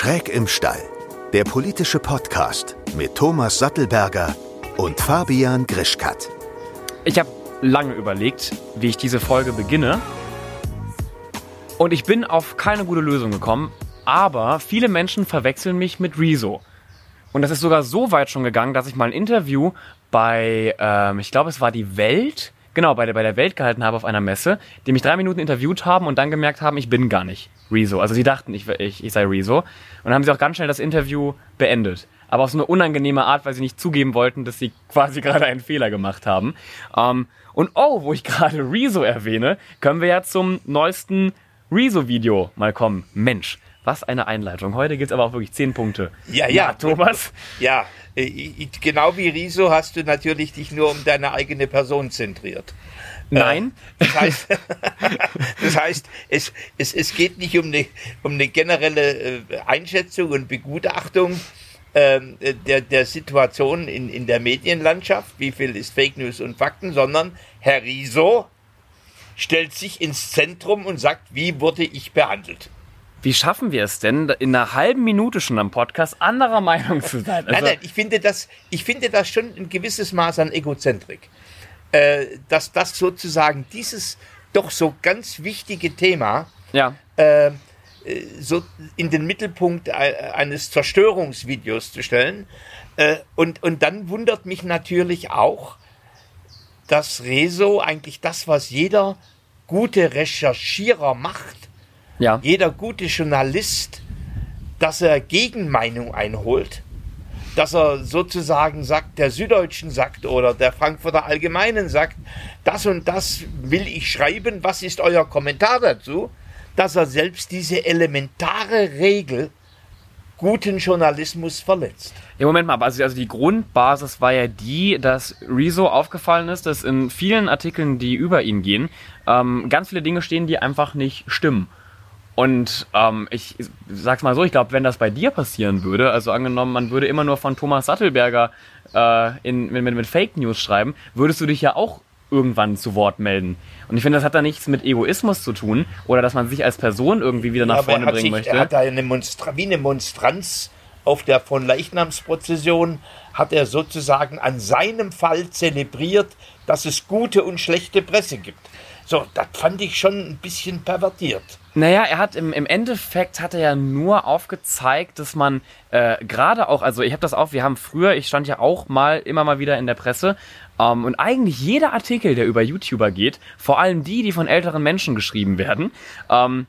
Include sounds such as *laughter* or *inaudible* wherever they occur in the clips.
Schräg im Stall, der politische Podcast mit Thomas Sattelberger und Fabian Grischkat. Ich habe lange überlegt, wie ich diese Folge beginne. Und ich bin auf keine gute Lösung gekommen, aber viele Menschen verwechseln mich mit Rezo. Und das ist sogar so weit schon gegangen, dass ich mal ein Interview bei, ähm, ich glaube, es war die Welt, genau, bei der, bei der Welt gehalten habe auf einer Messe, die mich drei Minuten interviewt haben und dann gemerkt haben, ich bin gar nicht Rezo. Also sie dachten, ich, ich, ich sei Rezo. Und dann haben sie auch ganz schnell das Interview beendet. Aber auf so eine unangenehme Art, weil sie nicht zugeben wollten, dass sie quasi *laughs* gerade einen Fehler gemacht haben. Ähm, und oh, wo ich *laughs* gerade Rezo erwähne, können wir ja zum neuesten Rezo-Video mal kommen. Mensch, was eine Einleitung. Heute gibt es aber auch wirklich zehn Punkte. Ja, ja. Na, Thomas? Ja, genau wie Riso hast du natürlich dich nur um deine eigene Person zentriert. Nein. Äh, das heißt, *laughs* das heißt es, es, es geht nicht um eine, um eine generelle äh, Einschätzung und Begutachtung ähm, der, der Situation in, in der Medienlandschaft, wie viel ist Fake News und Fakten, sondern Herr Riso stellt sich ins Zentrum und sagt, wie wurde ich behandelt. Wie schaffen wir es denn, in einer halben Minute schon am Podcast anderer Meinung zu sein? Also nein, nein, ich finde, das, ich finde das schon ein gewisses Maß an Egozentrik. Äh, dass das sozusagen dieses doch so ganz wichtige Thema ja. äh, so in den Mittelpunkt eines Zerstörungsvideos zu stellen. Äh, und, und dann wundert mich natürlich auch, dass Rezo eigentlich das, was jeder gute Recherchierer macht, ja. jeder gute Journalist, dass er Gegenmeinung einholt, dass er sozusagen sagt, der Süddeutschen sagt oder der Frankfurter Allgemeinen sagt, das und das will ich schreiben, was ist euer Kommentar dazu, dass er selbst diese elementare Regel guten Journalismus verletzt. Ja, Moment mal, also, also die Grundbasis war ja die, dass Rezo aufgefallen ist, dass in vielen Artikeln, die über ihn gehen, ähm, ganz viele Dinge stehen, die einfach nicht stimmen. Und ähm, ich sag's mal so, ich glaube, wenn das bei dir passieren würde, also angenommen, man würde immer nur von Thomas Sattelberger äh, in, mit, mit Fake News schreiben, würdest du dich ja auch irgendwann zu Wort melden. Und ich finde, das hat da nichts mit Egoismus zu tun oder dass man sich als Person irgendwie wieder nach ja, vorne bringen sich, möchte. Er hat da eine Monstra wie eine Monstranz auf der von Leichnamsprozession hat er sozusagen an seinem Fall zelebriert, dass es gute und schlechte Presse gibt. So, das fand ich schon ein bisschen pervertiert. Naja, er hat im, im Endeffekt hat er ja nur aufgezeigt, dass man äh, gerade auch, also ich habe das auch, wir haben früher, ich stand ja auch mal immer mal wieder in der Presse ähm, und eigentlich jeder Artikel, der über YouTuber geht, vor allem die, die von älteren Menschen geschrieben werden, ähm,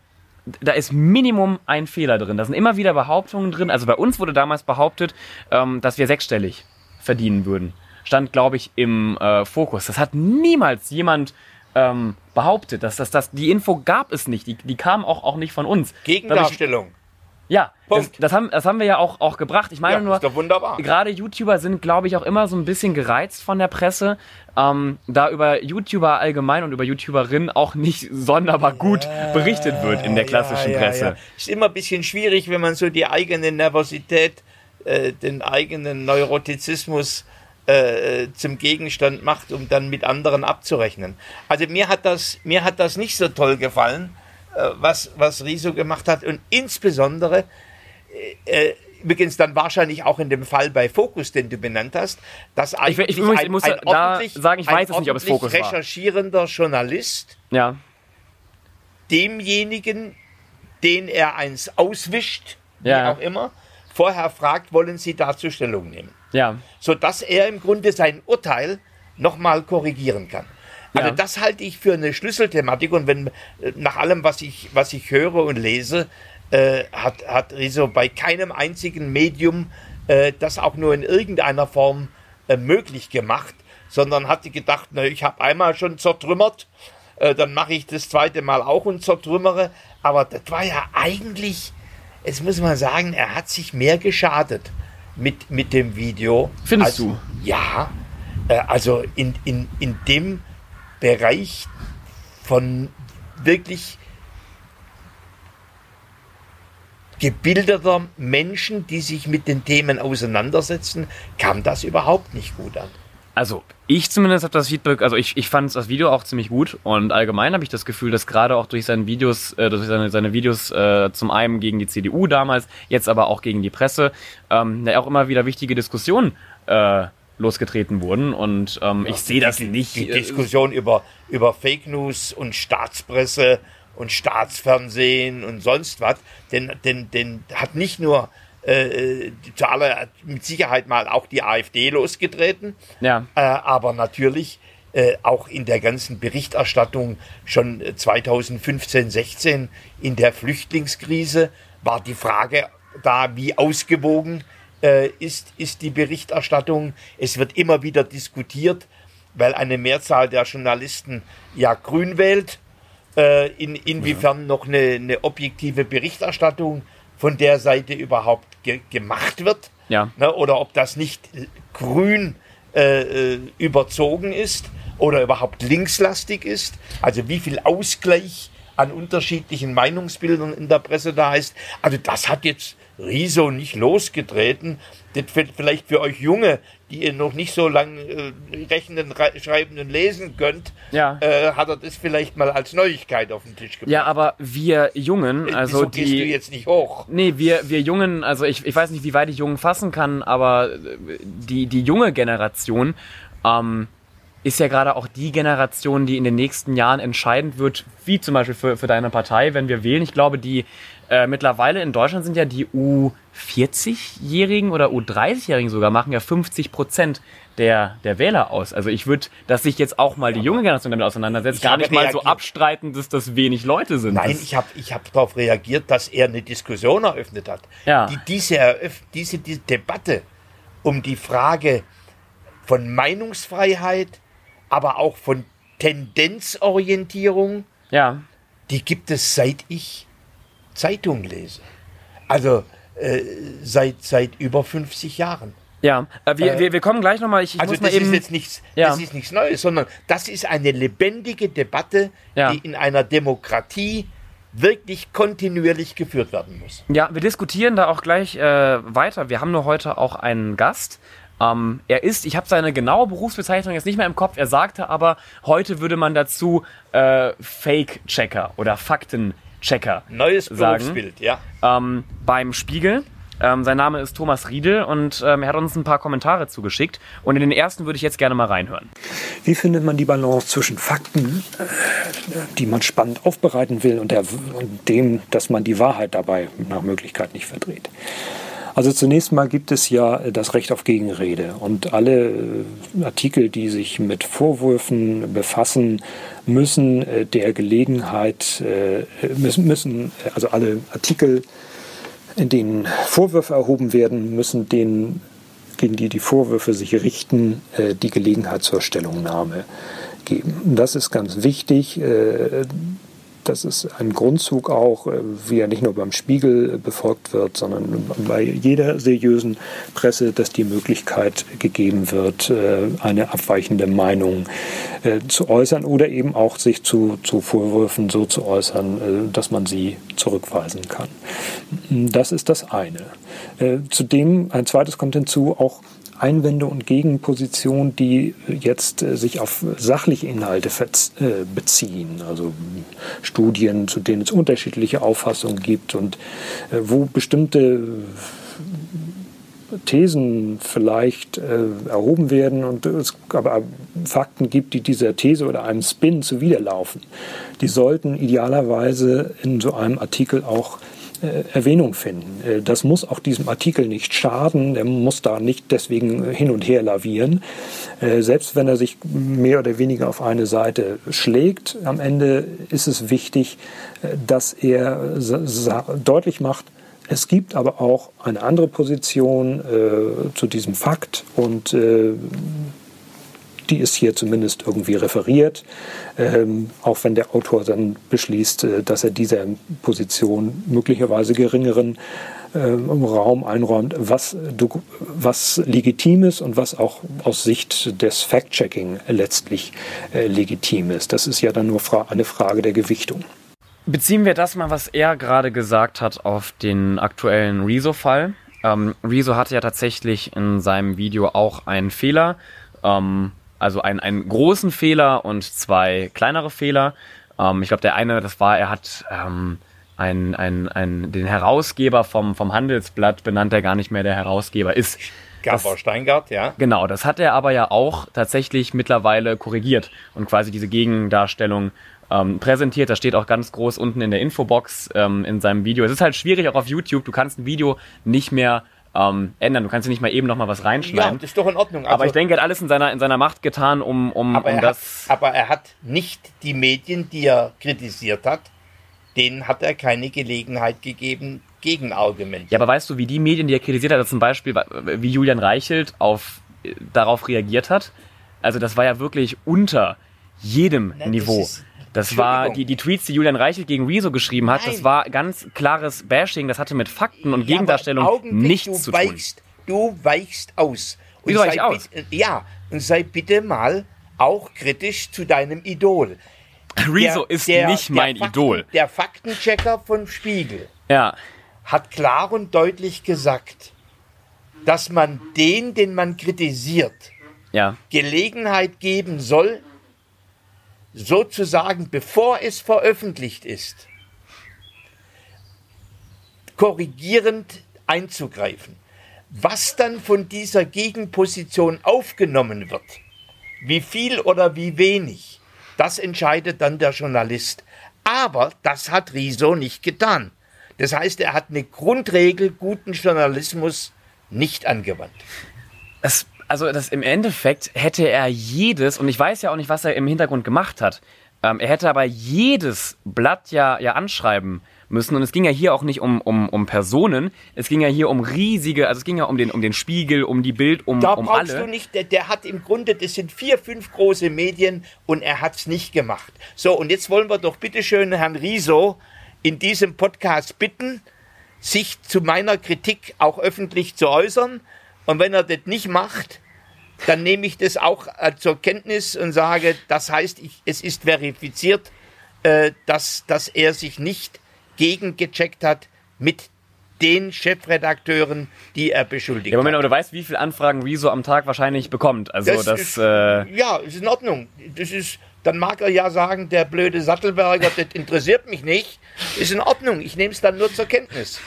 da ist Minimum ein Fehler drin. Da sind immer wieder Behauptungen drin. Also bei uns wurde damals behauptet, ähm, dass wir sechsstellig verdienen würden. Stand, glaube ich, im äh, Fokus. Das hat niemals jemand ähm, behauptet. Dass, dass, dass, die Info gab es nicht. Die, die kam auch, auch nicht von uns. Gegendarstellung. Ja, das, das, haben, das haben wir ja auch, auch gebracht. Ich meine ja, nur, ist doch wunderbar. gerade YouTuber sind, glaube ich, auch immer so ein bisschen gereizt von der Presse, ähm, da über YouTuber allgemein und über YouTuberinnen auch nicht sonderbar gut ja, berichtet wird in der klassischen ja, Presse. Ist immer ein bisschen schwierig, wenn man so die eigene Nervosität, äh, den eigenen Neurotizismus äh, zum Gegenstand macht, um dann mit anderen abzurechnen. Also mir hat das, mir hat das nicht so toll gefallen, äh, was, was Riso gemacht hat und insbesondere äh, äh, übrigens dann wahrscheinlich auch in dem Fall bei Focus, den du benannt hast, dass ich, ich, ich, ein, muss ein da sagen, ich weiß es nicht, ob es Focus war. recherchierender Journalist ja. demjenigen, den er eins auswischt, ja. wie auch immer, vorher fragt, wollen Sie dazu Stellung nehmen? Ja. Sodass er im Grunde sein Urteil nochmal korrigieren kann. Also ja. das halte ich für eine Schlüsselthematik und wenn äh, nach allem, was ich, was ich höre und lese, äh, hat, hat Riso bei keinem einzigen Medium äh, das auch nur in irgendeiner Form äh, möglich gemacht, sondern hatte gedacht, na, ich habe einmal schon zertrümmert, äh, dann mache ich das zweite Mal auch und zertrümmere. Aber das war ja eigentlich, jetzt muss man sagen, er hat sich mehr geschadet mit, mit dem Video. Findest also, du? Ja, äh, also in, in, in dem Bereich von wirklich gebildeter Menschen, die sich mit den Themen auseinandersetzen, kam das überhaupt nicht gut an. Also ich zumindest habe das Feedback, also ich, ich fand das Video auch ziemlich gut und allgemein habe ich das Gefühl, dass gerade auch durch seine Videos, äh, durch seine, seine Videos äh, zum einen gegen die CDU damals, jetzt aber auch gegen die Presse, ähm, ja auch immer wieder wichtige Diskussionen äh, losgetreten wurden und ähm, ja, ich sehe das nicht. Die Diskussion über, über Fake News und Staatspresse und Staatsfernsehen und sonst was, denn, denn, denn hat nicht nur äh, zu aller mit Sicherheit mal auch die AfD losgetreten. Ja. Äh, aber natürlich äh, auch in der ganzen Berichterstattung schon 2015, 16 in der Flüchtlingskrise war die Frage da, wie ausgewogen äh, ist, ist die Berichterstattung. Es wird immer wieder diskutiert, weil eine Mehrzahl der Journalisten ja grün wählt. Äh, in, inwiefern ja. noch eine, eine objektive Berichterstattung von der Seite überhaupt ge gemacht wird. Ja. Ne, oder ob das nicht grün äh, äh, überzogen ist oder überhaupt linkslastig ist. Also wie viel Ausgleich an unterschiedlichen Meinungsbildern in der Presse da ist. Also das hat jetzt Riso nicht losgetreten. Das vielleicht für euch Junge, die ihr noch nicht so lange äh, rechnen, schreiben und lesen könnt, ja. äh, hat er das vielleicht mal als Neuigkeit auf den Tisch gebracht. Ja, aber wir Jungen, äh, also Wieso die... Gehst du jetzt nicht hoch? Nee, wir, wir Jungen, also ich, ich weiß nicht, wie weit ich Jungen fassen kann, aber äh, die, die junge Generation, ähm, ist ja gerade auch die Generation, die in den nächsten Jahren entscheidend wird, wie zum Beispiel für, für deine Partei, wenn wir wählen. Ich glaube, die äh, mittlerweile in Deutschland sind ja die U40-Jährigen oder U30-Jährigen sogar, machen ja 50 Prozent der, der Wähler aus. Also ich würde, dass sich jetzt auch mal die junge Generation damit auseinandersetzt, gar nicht mal so abstreiten, dass das wenig Leute sind. Nein, das ich habe ich hab darauf reagiert, dass er eine Diskussion eröffnet hat. Ja. Die, diese, diese, diese Debatte um die Frage von Meinungsfreiheit, aber auch von Tendenzorientierung, ja. die gibt es seit ich Zeitung lese. Also äh, seit, seit über 50 Jahren. Ja, äh, wir, äh, wir, wir kommen gleich nochmal. Ich, also muss das mal eben, ist jetzt nichts, ja. das ist nichts Neues, sondern das ist eine lebendige Debatte, ja. die in einer Demokratie wirklich kontinuierlich geführt werden muss. Ja, wir diskutieren da auch gleich äh, weiter. Wir haben nur heute auch einen Gast. Ähm, er ist, ich habe seine genaue Berufsbezeichnung jetzt nicht mehr im Kopf, er sagte aber, heute würde man dazu äh, Fake-Checker oder Faktenchecker Neues sagen. Berufsbild, ja. Ähm, beim Spiegel. Ähm, sein Name ist Thomas Riedel und ähm, er hat uns ein paar Kommentare zugeschickt. Und in den ersten würde ich jetzt gerne mal reinhören. Wie findet man die Balance zwischen Fakten, äh, die man spannend aufbereiten will, und, der, und dem, dass man die Wahrheit dabei nach Möglichkeit nicht verdreht? Also zunächst mal gibt es ja das Recht auf Gegenrede und alle äh, Artikel, die sich mit Vorwürfen befassen, müssen äh, der Gelegenheit, äh, müssen, also alle Artikel, in denen Vorwürfe erhoben werden, müssen denen, gegen die die Vorwürfe sich richten, die Gelegenheit zur Stellungnahme geben. Das ist ganz wichtig das ist ein Grundzug auch, äh, wie er nicht nur beim Spiegel befolgt wird, sondern bei jeder seriösen Presse, dass die Möglichkeit gegeben wird, äh, eine abweichende Meinung äh, zu äußern oder eben auch sich zu, zu Vorwürfen so zu äußern, dass man sie zurückweisen kann. Das ist das eine. Zudem, ein zweites kommt hinzu, auch Einwände und Gegenpositionen, die jetzt äh, sich auf sachliche Inhalte äh, beziehen, also Studien, zu denen es unterschiedliche Auffassungen gibt und äh, wo bestimmte Thesen vielleicht äh, erhoben werden und es aber Fakten gibt, die dieser These oder einem Spin zuwiderlaufen. Die sollten idealerweise in so einem Artikel auch Erwähnung finden. Äh, das muss auch diesem Artikel nicht schaden, der muss da nicht deswegen hin und her lavieren. Äh, selbst wenn er sich mehr oder weniger auf eine Seite schlägt, am Ende ist es wichtig, dass er deutlich macht, es gibt aber auch eine andere Position äh, zu diesem Fakt und äh, die ist hier zumindest irgendwie referiert, ähm, auch wenn der Autor dann beschließt, äh, dass er dieser Position möglicherweise geringeren äh, Raum einräumt, was, was legitim ist und was auch aus Sicht des Fact-Checking letztlich äh, legitim ist. Das ist ja dann nur fra eine Frage der Gewichtung. Beziehen wir das mal, was er gerade gesagt hat, auf den aktuellen Rezo-Fall. Ähm, Rezo hatte ja tatsächlich in seinem Video auch einen Fehler Ähm, also einen, einen großen Fehler und zwei kleinere Fehler. Ähm, ich glaube, der eine, das war, er hat ähm, ein, ein, ein, den Herausgeber vom, vom Handelsblatt benannt, der gar nicht mehr der Herausgeber ist. Gabor Steingart, ja. Genau, das hat er aber ja auch tatsächlich mittlerweile korrigiert und quasi diese Gegendarstellung ähm, präsentiert. Das steht auch ganz groß unten in der Infobox ähm, in seinem Video. Es ist halt schwierig auch auf YouTube. Du kannst ein Video nicht mehr ähm, ändern. Du kannst ja nicht mal eben noch mal was reinschneiden. Ja, das ist doch in Ordnung. Also, aber ich denke, er hat alles in seiner, in seiner Macht getan, um, um, aber um das. Hat, aber er hat nicht die Medien, die er kritisiert hat, denen hat er keine Gelegenheit gegeben, Gegenargumente. Ja, aber weißt du, wie die Medien, die er kritisiert hat, zum Beispiel, wie Julian Reichelt auf, äh, darauf reagiert hat? Also das war ja wirklich unter jedem Nein, Niveau. Das, das war die, die Tweets, die Julian Reichelt gegen Rezo geschrieben hat, Nein. das war ganz klares Bashing, das hatte mit Fakten und ja, Gegendarstellung nichts zu weichst, tun. Du weichst aus. Und Wieso ich aus? Ja, und sei bitte mal auch kritisch zu deinem Idol. Rezo ist der, nicht mein Fakten, Idol. Der Faktenchecker von Spiegel. Ja hat klar und deutlich gesagt, dass man den, den man kritisiert, ja. Gelegenheit geben soll, sozusagen bevor es veröffentlicht ist, korrigierend einzugreifen. Was dann von dieser Gegenposition aufgenommen wird, wie viel oder wie wenig, das entscheidet dann der Journalist. Aber das hat Riso nicht getan. Das heißt, er hat eine Grundregel guten Journalismus nicht angewandt. Das, also das im Endeffekt hätte er jedes, und ich weiß ja auch nicht, was er im Hintergrund gemacht hat, ähm, er hätte aber jedes Blatt ja, ja anschreiben müssen. Und es ging ja hier auch nicht um, um, um Personen, es ging ja hier um riesige, also es ging ja um den, um den Spiegel, um die Bild, um, da um brauchst alle. du nicht, der, der hat im Grunde, das sind vier, fünf große Medien und er hat es nicht gemacht. So, und jetzt wollen wir doch bitteschön Herrn Riso in diesem Podcast bitten, sich zu meiner Kritik auch öffentlich zu äußern. Und wenn er das nicht macht, dann nehme ich das auch äh, zur Kenntnis und sage, das heißt, ich, es ist verifiziert, äh, dass, dass er sich nicht gegengecheckt hat mit den Chefredakteuren, die er beschuldigt. Ja, Moment, aber du weißt, wie viele Anfragen Rezo am Tag wahrscheinlich bekommt. Also das, das ist, äh ja, ist in Ordnung. Das ist dann mag er ja sagen, der blöde Sattelberger, das interessiert mich nicht. Ist in Ordnung, ich nehme es dann nur zur Kenntnis.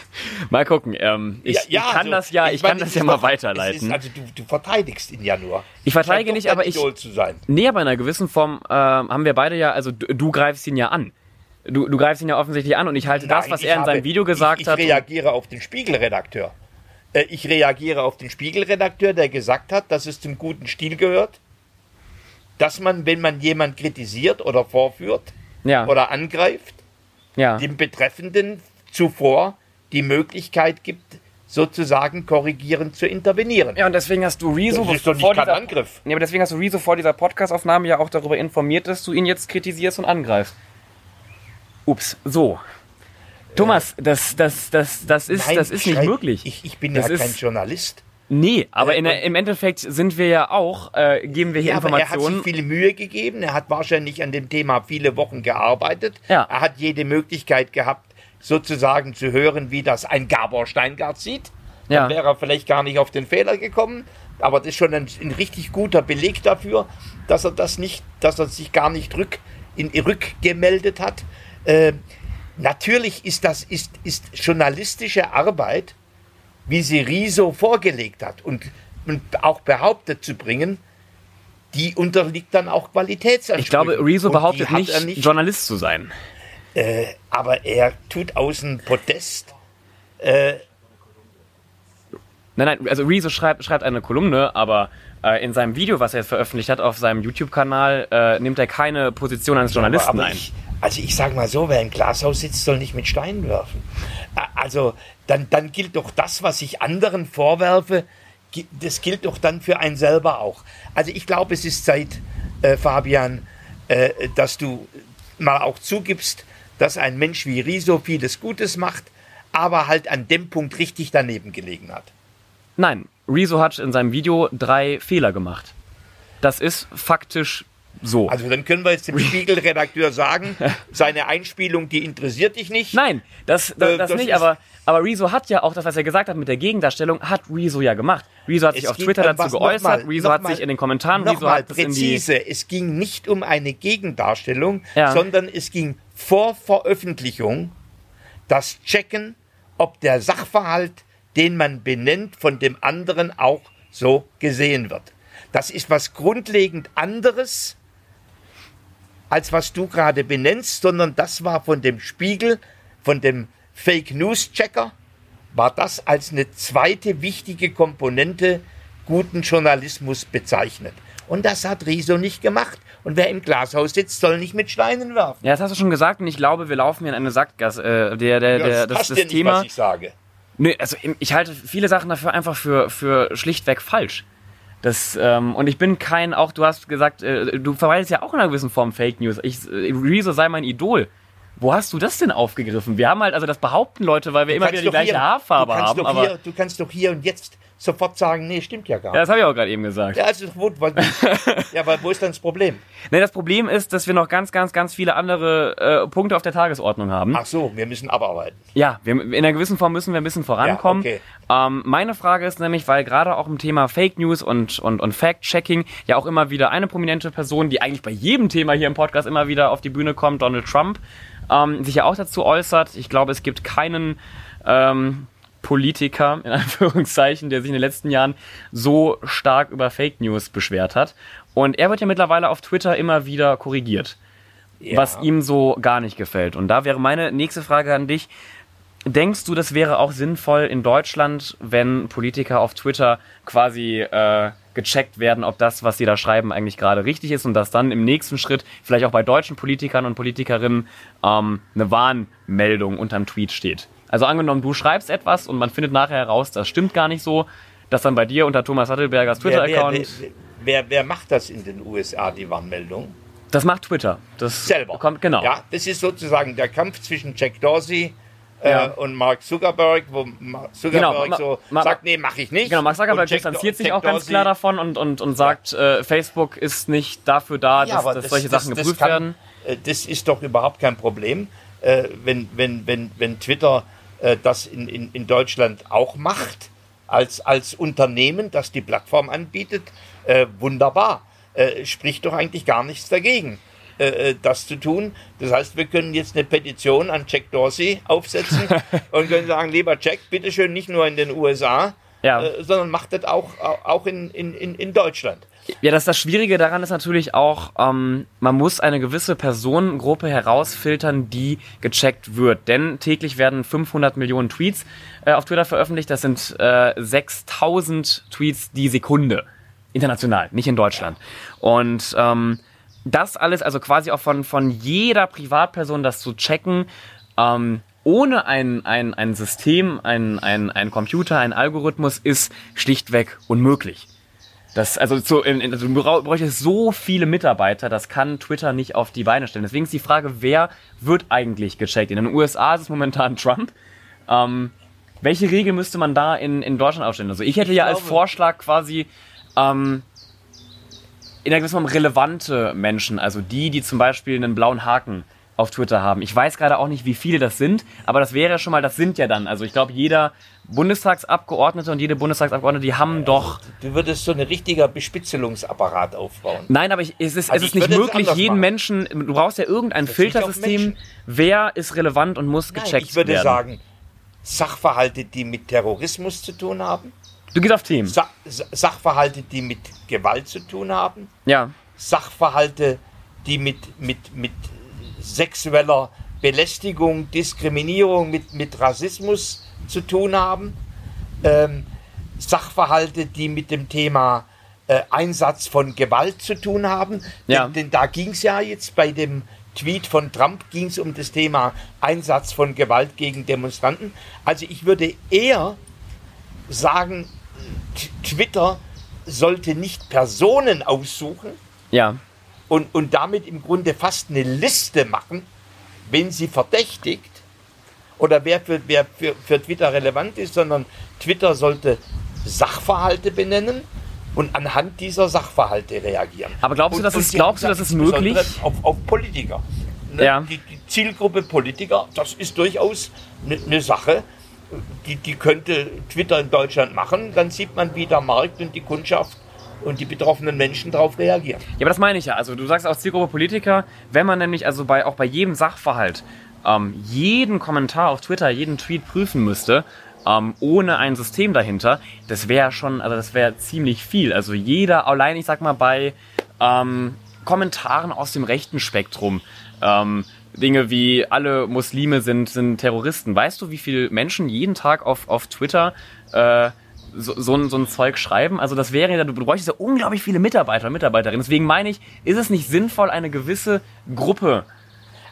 Mal gucken. Ähm, ich, ja, ja, ich, kann also, das ja, ich, ich kann das ja mal weiterleiten. Ist, also du, du, verteidigst ihn ja nur. Ich verteidige nicht, aber ich. Zu sein. Nee, aber in einer gewissen Form äh, haben wir beide ja, also du, du greifst ihn ja an. Du, du greifst ihn ja offensichtlich an und ich halte Nein, das, was er in seinem Video gesagt ich, hat. Ich reagiere auf den Spiegelredakteur. Äh, ich reagiere auf den Spiegelredakteur, der gesagt hat, dass es zum guten Stil gehört, dass man, wenn man jemand kritisiert oder vorführt ja. oder angreift, ja. dem Betreffenden zuvor die Möglichkeit gibt, sozusagen korrigierend zu intervenieren. Ja, und deswegen hast du Rezo das ist doch nicht vor dieser, Angriff. Nee, aber deswegen hast du Rezo vor dieser Podcastaufnahme ja auch darüber informiert, dass du ihn jetzt kritisierst und angreifst. Ups, so. Thomas, das, das, das, das ist, Nein, das ist nicht möglich. Ich, ich bin das ja kein Journalist. Nee, aber äh, in, im Endeffekt sind wir ja auch, äh, geben wir hier ja, Informationen. er hat sich viele Mühe gegeben, er hat wahrscheinlich an dem Thema viele Wochen gearbeitet. Ja. Er hat jede Möglichkeit gehabt, sozusagen zu hören, wie das ein Gabor Steingart sieht. Dann wäre er vielleicht gar nicht auf den Fehler gekommen. Aber das ist schon ein, ein, richtig guter Beleg dafür, dass er das nicht, dass er sich gar nicht rück, in, rückgemeldet hat. Äh, natürlich ist das ist, ist journalistische Arbeit wie sie Riso vorgelegt hat und, und auch behauptet zu bringen, die unterliegt dann auch Qualitätsansprüchen. Ich glaube, Rezo behauptet nicht, nicht, Journalist zu sein. Äh, aber er tut außen Podest. Äh, nein, nein, also Rezo schreibt, schreibt eine Kolumne, aber äh, in seinem Video, was er jetzt veröffentlicht hat auf seinem YouTube-Kanal, äh, nimmt er keine Position eines Journalisten ein. Ich, also ich sage mal so, wer im Glashaus sitzt, soll nicht mit Steinen werfen. Also dann, dann gilt doch das, was ich anderen vorwerfe, das gilt doch dann für einen selber auch. Also ich glaube, es ist Zeit, äh, Fabian, äh, dass du mal auch zugibst, dass ein Mensch wie Riso vieles Gutes macht, aber halt an dem Punkt richtig daneben gelegen hat. Nein, Rezo hat in seinem Video drei Fehler gemacht. Das ist faktisch So. Also dann können wir jetzt dem Spiegelredakteur sagen, *laughs* seine Einspielung, die interessiert dich nicht. Nein, das, das, Äh, das, das nicht, aber, aber Rezo hat ja auch das, was er gesagt hat mit der Gegendarstellung, hat Rezo ja gemacht. Rezo hat sich auf Twitter äh, dazu geäußert, nochmal, Rezo hat nochmal, sich in den Kommentaren, Rezo Nochmal hat präzise, es ging nicht um eine Gegendarstellung, Ja. sondern es ging vor Veröffentlichung das Checken, ob der Sachverhalt, den man benennt, von dem anderen auch so gesehen wird. Das ist was grundlegend anderes, als was du gerade benennst, sondern das war von dem Spiegel, von dem Fake News Checker, war das als eine zweite wichtige Komponente guten Journalismus bezeichnet. Und das hat Riso nicht gemacht. Und wer im Glashaus sitzt, soll nicht mit Steinen werfen. Ja, das hast du schon gesagt und ich glaube, wir laufen hier in eine Sackgasse. Äh, der, der, der, das, passt das dir nicht, Thema... was ich sage. Nö, also ich halte viele Sachen dafür einfach für, für schlichtweg falsch. Das, ähm, und ich bin kein, auch du hast gesagt, äh, du verweilst ja auch in einer gewissen Form Fake News. Ich, äh, Rezo sei mein Idol. Wo hast du das denn aufgegriffen? Wir haben halt, also das behaupten Leute, weil wir immer kannst wieder die gleiche hier- Haarfarbe du kannst haben. doch Aber hier, du kannst doch hier und jetzt sofort sagen, nee, stimmt ja gar ja, nicht. das habe ich auch gerade eben gesagt. Ja, also, wo, was, *laughs* ja, aber wo ist dann das Problem? Nee, das Problem ist, dass wir noch ganz, ganz, ganz viele andere äh, Punkte auf der Tagesordnung haben. Ach so, wir müssen abarbeiten. Ja, wir, in einer gewissen Form müssen wir ein bisschen vorankommen. Ja, okay. ähm, meine Frage ist nämlich, weil gerade auch im Thema Fake News und, und, und Fact-Checking ja auch immer wieder eine prominente Person, die eigentlich bei jedem Thema hier im Podcast immer wieder auf die Bühne kommt, Donald Trump, ähm, sich ja auch dazu äußert. Ich glaube, es gibt keinen ähm, Politiker, in *laughs* Anführungszeichen, der sich in den letzten Jahren so stark über Fake News beschwert hat. Und er wird ja mittlerweile auf Twitter immer wieder korrigiert Ja. was ihm so gar nicht gefällt. Und da wäre meine nächste Frage an dich. Denkst du, das wäre auch sinnvoll in Deutschland, wenn Politiker auf Twitter quasi äh, gecheckt werden, ob das, was sie da schreiben, eigentlich gerade richtig ist und dass dann im nächsten Schritt vielleicht auch bei deutschen Politikern und Politikerinnen ähm, eine Warnmeldung unterm Tweet steht? Also angenommen, du schreibst etwas und man findet nachher heraus, das stimmt gar nicht so, dass dann bei dir unter Thomas Sattelbergers Wer, wer, Twitter-Account... wer, wer, wer macht das in den USA, die Warnmeldung? Das macht Twitter. Das Selber. Kommt, genau. Ja, das ist sozusagen der Kampf zwischen Jack Dorsey äh, Ja. und Mark Zuckerberg, wo Mark Zuckerberg Genau, so ma- sagt, nee, mache ich nicht. Genau, Mark Zuckerberg distanziert sich Jack auch ganz Dorsey- klar davon und, und, und sagt, äh, Facebook ist nicht dafür da, Ja, dass, dass das- solche das- Sachen geprüft kann- werden. äh, Das ist doch überhaupt kein Problem, äh, wenn, wenn, wenn, wenn Twitter äh, das in, in, in Deutschland auch macht, als, als Unternehmen, das die Plattform anbietet. Äh, wunderbar. Äh, spricht doch eigentlich gar nichts dagegen, äh, äh, das zu tun. Das heißt, wir können jetzt eine Petition an Jack Dorsey aufsetzen *laughs* und können sagen, lieber Jack, bitteschön nicht nur in den USA, Ja. äh, sondern macht das auch, auch in, in, in, Deutschland. Ja, das, das Schwierige daran ist natürlich auch, ähm, man muss eine gewisse Personengruppe herausfiltern, die gecheckt wird. Denn täglich werden 500 Millionen Tweets äh, auf Twitter veröffentlicht. Das sind äh, 6000 Tweets die Sekunde. International, nicht in Deutschland. Und ähm, das alles, also quasi auch von, von jeder Privatperson das zu checken, ähm, ohne ein, ein, ein System, ein, ein, ein Computer, ein Algorithmus, ist schlichtweg unmöglich. Das, also, so, in, in, also du bräuchtest so viele Mitarbeiter, das kann Twitter nicht auf die Beine stellen. Deswegen ist die Frage, wer wird eigentlich gecheckt? In den USA ist es momentan *laughs* Trump. Ähm, welche Regel müsste man da in, in Deutschland aufstellen? Also ich hätte Ich ja als glaube- Vorschlag quasi ähm, in einer gewissen Form relevante Menschen, also die, die zum Beispiel einen blauen Haken auf Twitter haben. Ich weiß gerade auch nicht, wie viele das sind, aber das wäre schon mal, das sind ja dann. Also ich glaube, jeder Bundestagsabgeordnete und jede Bundestagsabgeordnete, die haben doch Du würdest so ein richtiger Bespitzelungsapparat aufbauen. Nein, aber ich, es ist, Also es ist ich nicht möglich, jeden machen. Menschen, du brauchst ja irgendein Das Filtersystem, wer ist relevant und muss gecheckt ich würde werden. sagen, Sachverhalte, die mit Terrorismus zu tun haben, du gehst auf Themen. Sa- Sachverhalte, die mit Gewalt zu tun haben, Ja, Sachverhalte, die mit, mit, mit sexueller Belästigung, Diskriminierung, mit, mit Rassismus zu tun haben, ähm, Sachverhalte, die mit dem Thema äh, Einsatz von Gewalt zu tun haben. Ja. Denn, denn da ging es ja jetzt bei dem Tweet von Trump ging es um das Thema Einsatz von Gewalt gegen Demonstranten. Also ich würde eher sagen, Twitter sollte nicht Personen aussuchen ja, und, und damit im Grunde fast eine Liste machen, wen sie verdächtigt oder wer für, wer für, für Twitter relevant ist, sondern Twitter sollte Sachverhalte benennen und anhand dieser Sachverhalte reagieren. Aber glaubst du, Und- das und ist- Sie glaubst du, haben das ist insbesondere möglich? Auf, auf Politiker. Ne? Ja. Die, die Zielgruppe Politiker, das ist durchaus eine ne Sache, die, die könnte Twitter in Deutschland machen. Dann sieht man, wie der Markt und die Kundschaft und die betroffenen Menschen darauf reagieren. Ja, aber das meine ich ja. Also du sagst auch Zielgruppe Politiker, wenn man nämlich also bei auch bei jedem Sachverhalt ähm, jeden Kommentar auf Twitter, jeden Tweet prüfen müsste, ähm, ohne ein System dahinter, das wäre schon, also das wäre ziemlich viel. Also jeder, allein ich sag mal bei ähm, Kommentaren aus dem rechten Spektrum, ähm, Dinge wie alle Muslime sind, sind Terroristen. Weißt du, wie viele Menschen jeden Tag auf, auf Twitter äh, so, so, ein, so ein Zeug schreiben. Also das wäre ja, du bräuchtest ja unglaublich viele Mitarbeiter und Mitarbeiterinnen. Deswegen meine ich, ist es nicht sinnvoll, eine gewisse Gruppe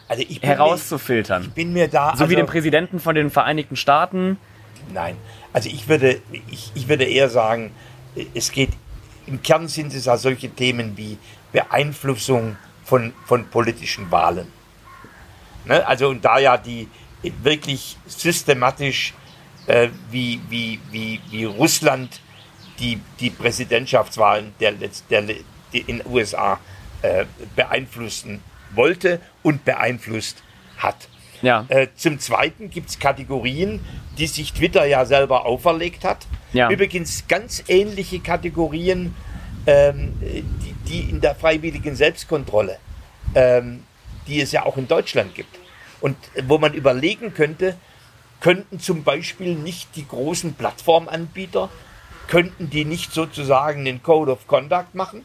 Also ich bin herauszufiltern? Mir, bin mir da. So wie also- den Präsidenten von den Vereinigten Staaten. Nein. Also ich würde, ich, ich würde eher sagen, es geht, im Kern sind es ja solche Themen wie Beeinflussung von, von politischen Wahlen. Ne? Also und da ja die wirklich systematisch äh, wie, wie, wie, wie Russland die, die Präsidentschaftswahlen der, der, die in den USA äh, beeinflussen wollte und beeinflusst hat. Ja. Äh, zum Zweiten gibt es Kategorien, die sich Twitter ja selber auferlegt hat. Ja. Übrigens ganz ähnliche Kategorien, ähm, die, die in der freiwilligen Selbstkontrolle, ähm, die es ja auch in Deutschland gibt. Und äh, wo man überlegen könnte, könnten zum Beispiel nicht die großen Plattformanbieter, könnten die nicht sozusagen den Code of Conduct machen?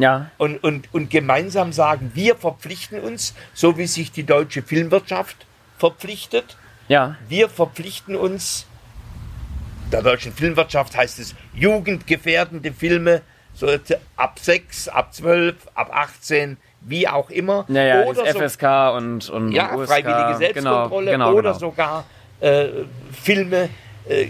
Ja. und, und, und gemeinsam sagen, wir verpflichten uns, so wie sich die deutsche Filmwirtschaft verpflichtet, Ja. wir verpflichten uns, der deutschen Filmwirtschaft heißt es, jugendgefährdende Filme, so ab 6, ab 12, ab 18, wie auch immer. Ja, ja, oder so, FSK und, und ja, USK. freiwillige Selbstkontrolle genau, genau, oder genau. sogar Filme äh,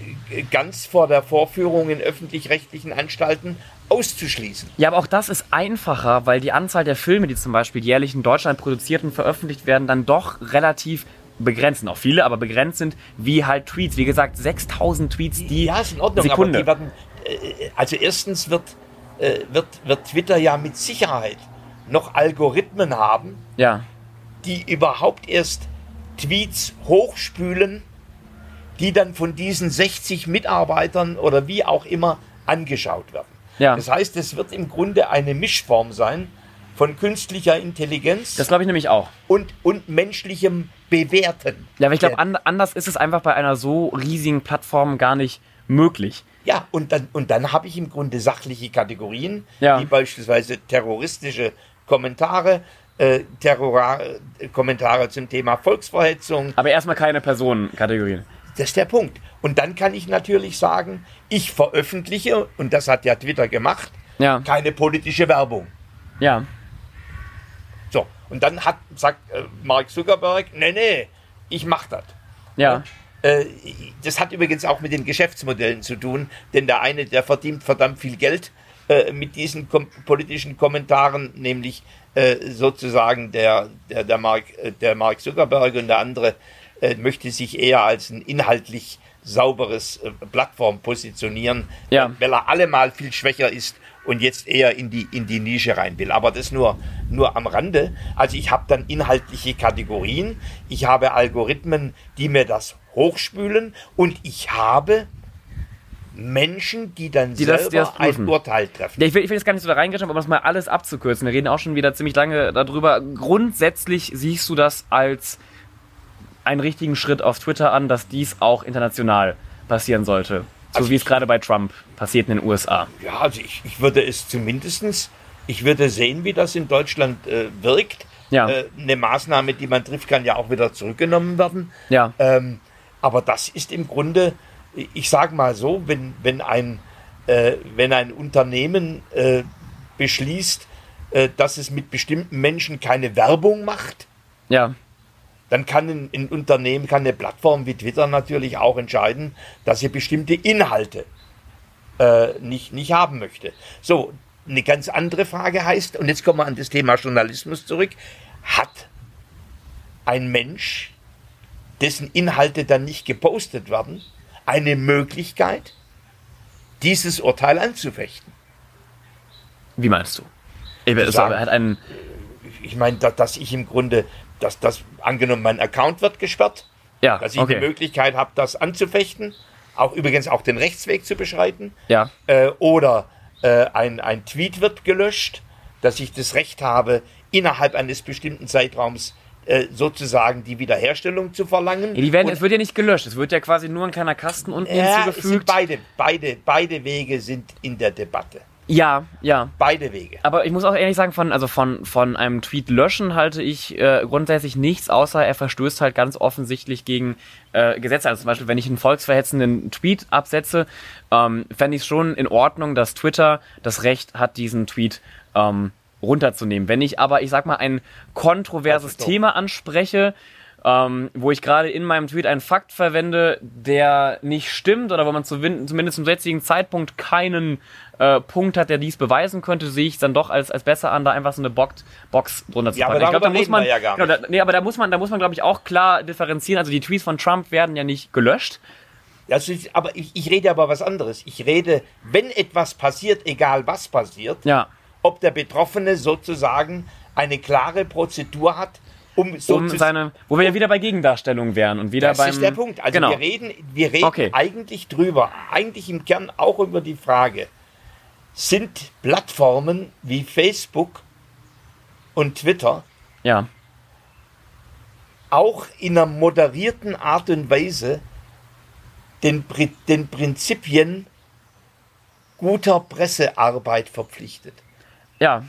ganz vor der Vorführung in öffentlich-rechtlichen Anstalten auszuschließen. Ja, aber auch das ist einfacher, weil die Anzahl der Filme, die zum Beispiel jährlich in Deutschland produziert und veröffentlicht werden, dann doch relativ begrenzt sind. Auch viele, aber begrenzt sind, wie halt Tweets. Wie gesagt, 6000 Tweets die ja, ist in Ordnung, Sekunde. werden, äh, also erstens wird, äh, wird, wird Twitter ja mit Sicherheit noch Algorithmen haben, ja, die überhaupt erst Tweets hochspülen, die dann von diesen 60 Mitarbeitern oder wie auch immer angeschaut werden. Ja. Das heißt, es wird im Grunde eine Mischform sein von künstlicher Intelligenz das glaube ich nämlich auch. und, und menschlichem Bewerten. Ja, aber ich glaube, an, anders ist es einfach bei einer so riesigen Plattform gar nicht möglich. Ja, und dann, und dann habe ich im Grunde sachliche Kategorien, Ja. wie beispielsweise terroristische Kommentare, äh, Terrora äh, Kommentare zum Thema Volksverhetzung. Aber erstmal keine Personenkategorien. Das ist der Punkt. Und dann kann ich natürlich sagen, ich veröffentliche, und das hat ja Twitter gemacht, Ja, keine politische Werbung. ja, So, und dann hat, sagt äh, Mark Zuckerberg, nee, nee, ich mach das. ja. Äh, Das hat übrigens auch mit den Geschäftsmodellen zu tun, denn der eine, der verdient verdammt viel Geld äh, mit diesen kom politischen Kommentaren, nämlich sozusagen der, der, der, Mark, der Mark Zuckerberg und der andere äh, möchte sich eher als ein inhaltlich sauberes äh, Plattform positionieren, Ja. weil er allemal viel schwächer ist und jetzt eher in die, in die Nische rein will. Aber das nur, nur am Rande. Also ich habe dann inhaltliche Kategorien, ich habe Algorithmen, die mir das hochspülen und ich habe Menschen, die dann Die das- selber die das ein. Urteil treffen. Ja, ich will, ich will jetzt gar nicht so da reingehen, aber um das mal alles abzukürzen. Wir reden auch schon wieder ziemlich lange darüber. Grundsätzlich siehst du das als einen richtigen Schritt auf Twitter an, dass dies auch international passieren sollte. So Also wie es gerade bei Trump passiert in den USA. Ja, also ich, ich würde es zumindestens, ich würde sehen, wie das in Deutschland äh, wirkt. Ja. Äh, eine Maßnahme, die man trifft, kann ja auch wieder zurückgenommen werden. Ja. Ähm, aber das ist im Grunde, ich sage mal so, wenn, wenn, ein, äh, wenn ein Unternehmen äh, beschließt, äh, dass es mit bestimmten Menschen keine Werbung macht, Ja. Dann kann ein, ein Unternehmen, kann eine Plattform wie Twitter natürlich auch entscheiden, dass sie bestimmte Inhalte äh, nicht, nicht haben möchte. So, eine ganz andere Frage heißt, und jetzt kommen wir an das Thema Journalismus zurück, hat ein Mensch, dessen Inhalte dann nicht gepostet werden, eine Möglichkeit, dieses Urteil anzufechten? Wie meinst du? Sagen- hat einen. Ich meine, dass ich im Grunde, dass das angenommen, mein Account wird gesperrt, Ja, dass ich okay. die Möglichkeit habe, das anzufechten, auch übrigens auch den Rechtsweg zu beschreiten. Ja. äh, oder äh, ein, ein Tweet wird gelöscht, dass ich das Recht habe, innerhalb eines bestimmten Zeitraums äh, sozusagen die Wiederherstellung zu verlangen. Ja, die werden, Und, es wird ja nicht gelöscht. Es wird ja quasi nur ein kleiner Kasten unten ja, hinzugefügt. beide, beide, beide Wege sind in der Debatte. Ja, ja. Beide Wege. Aber ich muss auch ehrlich sagen, von, also von, von einem Tweet löschen halte ich äh, grundsätzlich nichts, außer er verstößt halt ganz offensichtlich gegen äh, Gesetze. Also zum Beispiel, wenn ich einen volksverhetzenden Tweet absetze, ähm, fände ich es schon in Ordnung, dass Twitter das Recht hat, diesen Tweet ähm, runterzunehmen. Wenn ich aber, ich sag mal, ein kontroverses Thema anspreche, ähm, wo ich gerade in meinem Tweet einen Fakt verwende, der nicht stimmt oder wo man zumindest zum jetzigen Zeitpunkt keinen äh, Punkt hat, der dies beweisen könnte, sehe ich es dann doch als, als besser an, da einfach so eine Box, Box drunter zu Ja, packen. aber ich glaub, da muss man, ja genau, da, nee, aber da muss man, da muss man, glaube ich, auch klar differenzieren. Also die Tweets von Trump werden ja nicht gelöscht. Das ist, aber ich, ich rede aber was anderes. Ich rede, wenn etwas passiert, egal was passiert, Ja. ob der Betroffene sozusagen eine klare Prozedur hat, um, Um sozusagen seine, wo wir ja wieder bei Gegendarstellung wären und wieder Das beim. ist der Punkt. Also genau. wir reden, wir reden Okay. eigentlich drüber, eigentlich im Kern auch über die Frage, sind Plattformen wie Facebook und Twitter Ja. auch in einer moderierten Art und Weise den, den Prinzipien guter Pressearbeit verpflichtet. Ja.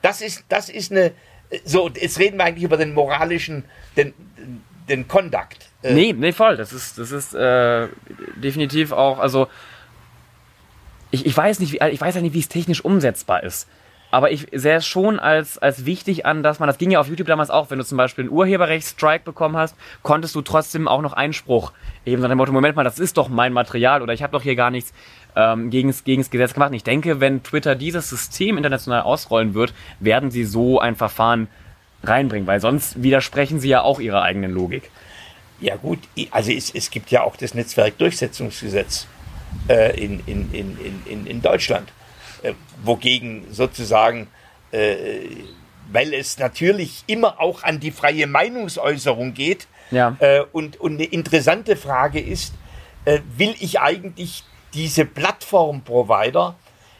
Das ist, das ist eine, so, jetzt reden wir eigentlich über den moralischen, den, den Conduct. Äh, Nee, nee, voll. Das ist, das ist äh, definitiv auch, also ich, ich weiß nicht, wie, ich weiß ja nicht, wie es technisch umsetzbar ist. Aber ich sehe es schon als, als wichtig an, dass man, das ging ja auf YouTube damals auch, wenn du zum Beispiel einen Urheberrechtsstrike bekommen hast, konntest du trotzdem auch noch Einspruch eben nach dem Motto, Moment mal, das ist doch mein Material oder ich habe doch hier gar nichts ähm, gegens, gegens Gesetz gemacht. Und ich denke, wenn Twitter dieses System international ausrollen wird, werden sie so ein Verfahren reinbringen, weil sonst widersprechen sie ja auch ihrer eigenen Logik. Ja gut, also es, es gibt ja auch das Netzwerkdurchsetzungsgesetz äh, in, in, in, in- in, Deutschland, äh, wogegen sozusagen, äh, weil es natürlich immer auch an die freie Meinungsäußerung geht Ja. äh, und, und eine interessante Frage ist, äh, will ich eigentlich diese Plattform-Provider,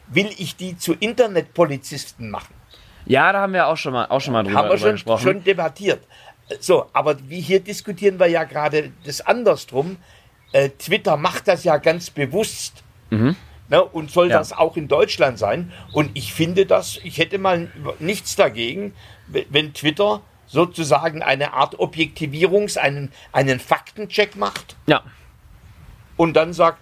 will ich die zu Internetpolizisten machen? Ja, da haben wir auch schon mal, auch schon mal drüber, haben wir schon, gesprochen. schon debattiert. So, aber wie hier diskutieren wir ja gerade das andersrum. Äh, Twitter macht das ja ganz bewusst. Ne, und soll Mhm. Ja. das auch in Deutschland sein. Und ich finde das, ich hätte mal nichts dagegen, wenn Twitter sozusagen eine Art Objektivierungs-, einen, einen Faktencheck macht Ja, und dann sagt,